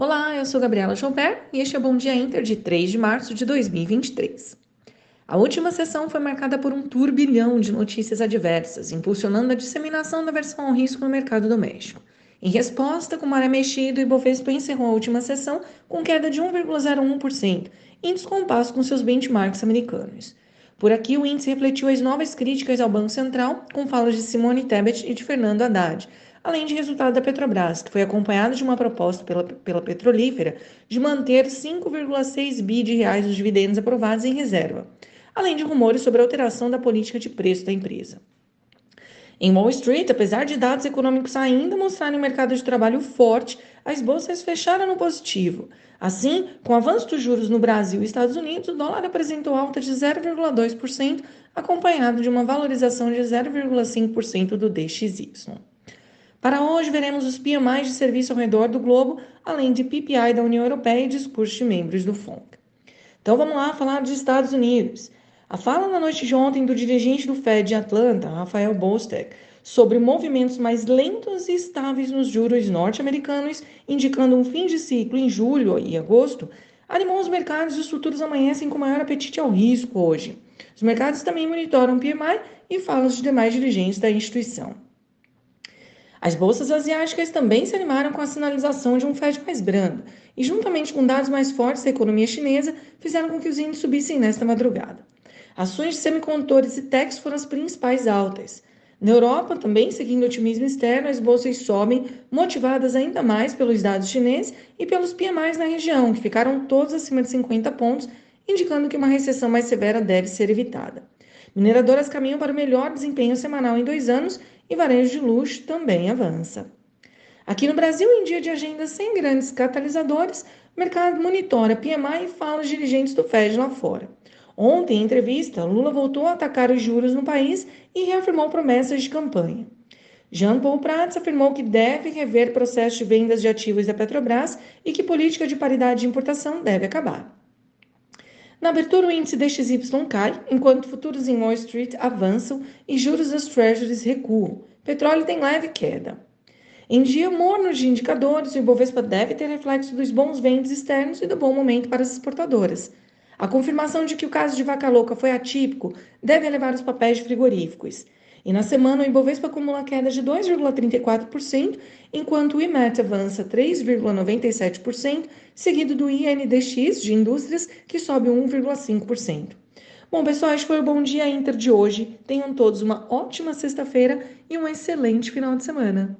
Olá, eu sou Gabriela Joubert e este é o Bom Dia Inter de 3 de março de 2023. A última sessão foi marcada por um turbilhão de notícias adversas, impulsionando a disseminação da versão ao risco no mercado doméstico. Em resposta, com maré mexido, o Ibovespa encerrou a última sessão com queda de 1,01%, em descompasso com seus benchmarks americanos. Por aqui, o índice refletiu as novas críticas ao Banco Central, com falas de Simone Tebet e de Fernando Haddad, além de resultado da Petrobras, que foi acompanhado de uma proposta pela, pela petrolífera de manter 5,6 bi de reais dos dividendos aprovados em reserva, além de rumores sobre a alteração da política de preço da empresa. Em Wall Street, apesar de dados econômicos ainda mostrarem um mercado de trabalho forte, as bolsas fecharam no positivo. Assim, com o avanço dos juros no Brasil e Estados Unidos, o dólar apresentou alta de 0,2%, acompanhado de uma valorização de 0,5% do DXY. Para hoje, veremos os PMIs de serviço ao redor do globo, além de PPI da União Europeia e discurso de membros do FONC. Então vamos lá falar dos Estados Unidos. A fala na noite de ontem do dirigente do Fed de Atlanta, Rafael Bostek, sobre movimentos mais lentos e estáveis nos juros norte-americanos, indicando um fim de ciclo em julho e agosto, animou os mercados e os futuros amanhecem com maior apetite ao risco hoje. Os mercados também monitoram PMI e falam de demais dirigentes da instituição. As bolsas asiáticas também se animaram com a sinalização de um Fed mais brando, e juntamente com dados mais fortes da economia chinesa, fizeram com que os índices subissem nesta madrugada. Ações de semicondutores e techs foram as principais altas. Na Europa, também seguindo o otimismo externo, as bolsas sobem, motivadas ainda mais pelos dados chineses e pelos PMIs na região, que ficaram todos acima de 50 pontos, indicando que uma recessão mais severa deve ser evitada. Mineradoras caminham para o melhor desempenho semanal em dois anos e varejo de luxo também avança. Aqui no Brasil, em dia de agenda sem grandes catalisadores, o mercado monitora PMI e fala os dirigentes do Fed lá fora. Ontem, em entrevista, Lula voltou a atacar os juros no país e reafirmou promessas de campanha. Jean Paul Prats afirmou que deve rever processo de vendas de ativos da Petrobras e que política de paridade de importação deve acabar. Na abertura, o índice DXY cai, enquanto futuros em Wall Street avançam e juros das treasuries recuam. Petróleo tem leve queda. Em dia morno de indicadores, o Ibovespa deve ter reflexo dos bons ventos externos e do bom momento para as exportadoras. A confirmação de que o caso de vaca louca foi atípico deve elevar os papéis de frigoríficos. E na semana, o Ibovespa acumula queda de 2,34%, enquanto o IMET avança 3,97%, seguido do INDX de indústrias, que sobe 1,5%. Bom, pessoal, este foi o Bom Dia Inter de hoje. Tenham todos uma ótima sexta-feira e um excelente final de semana.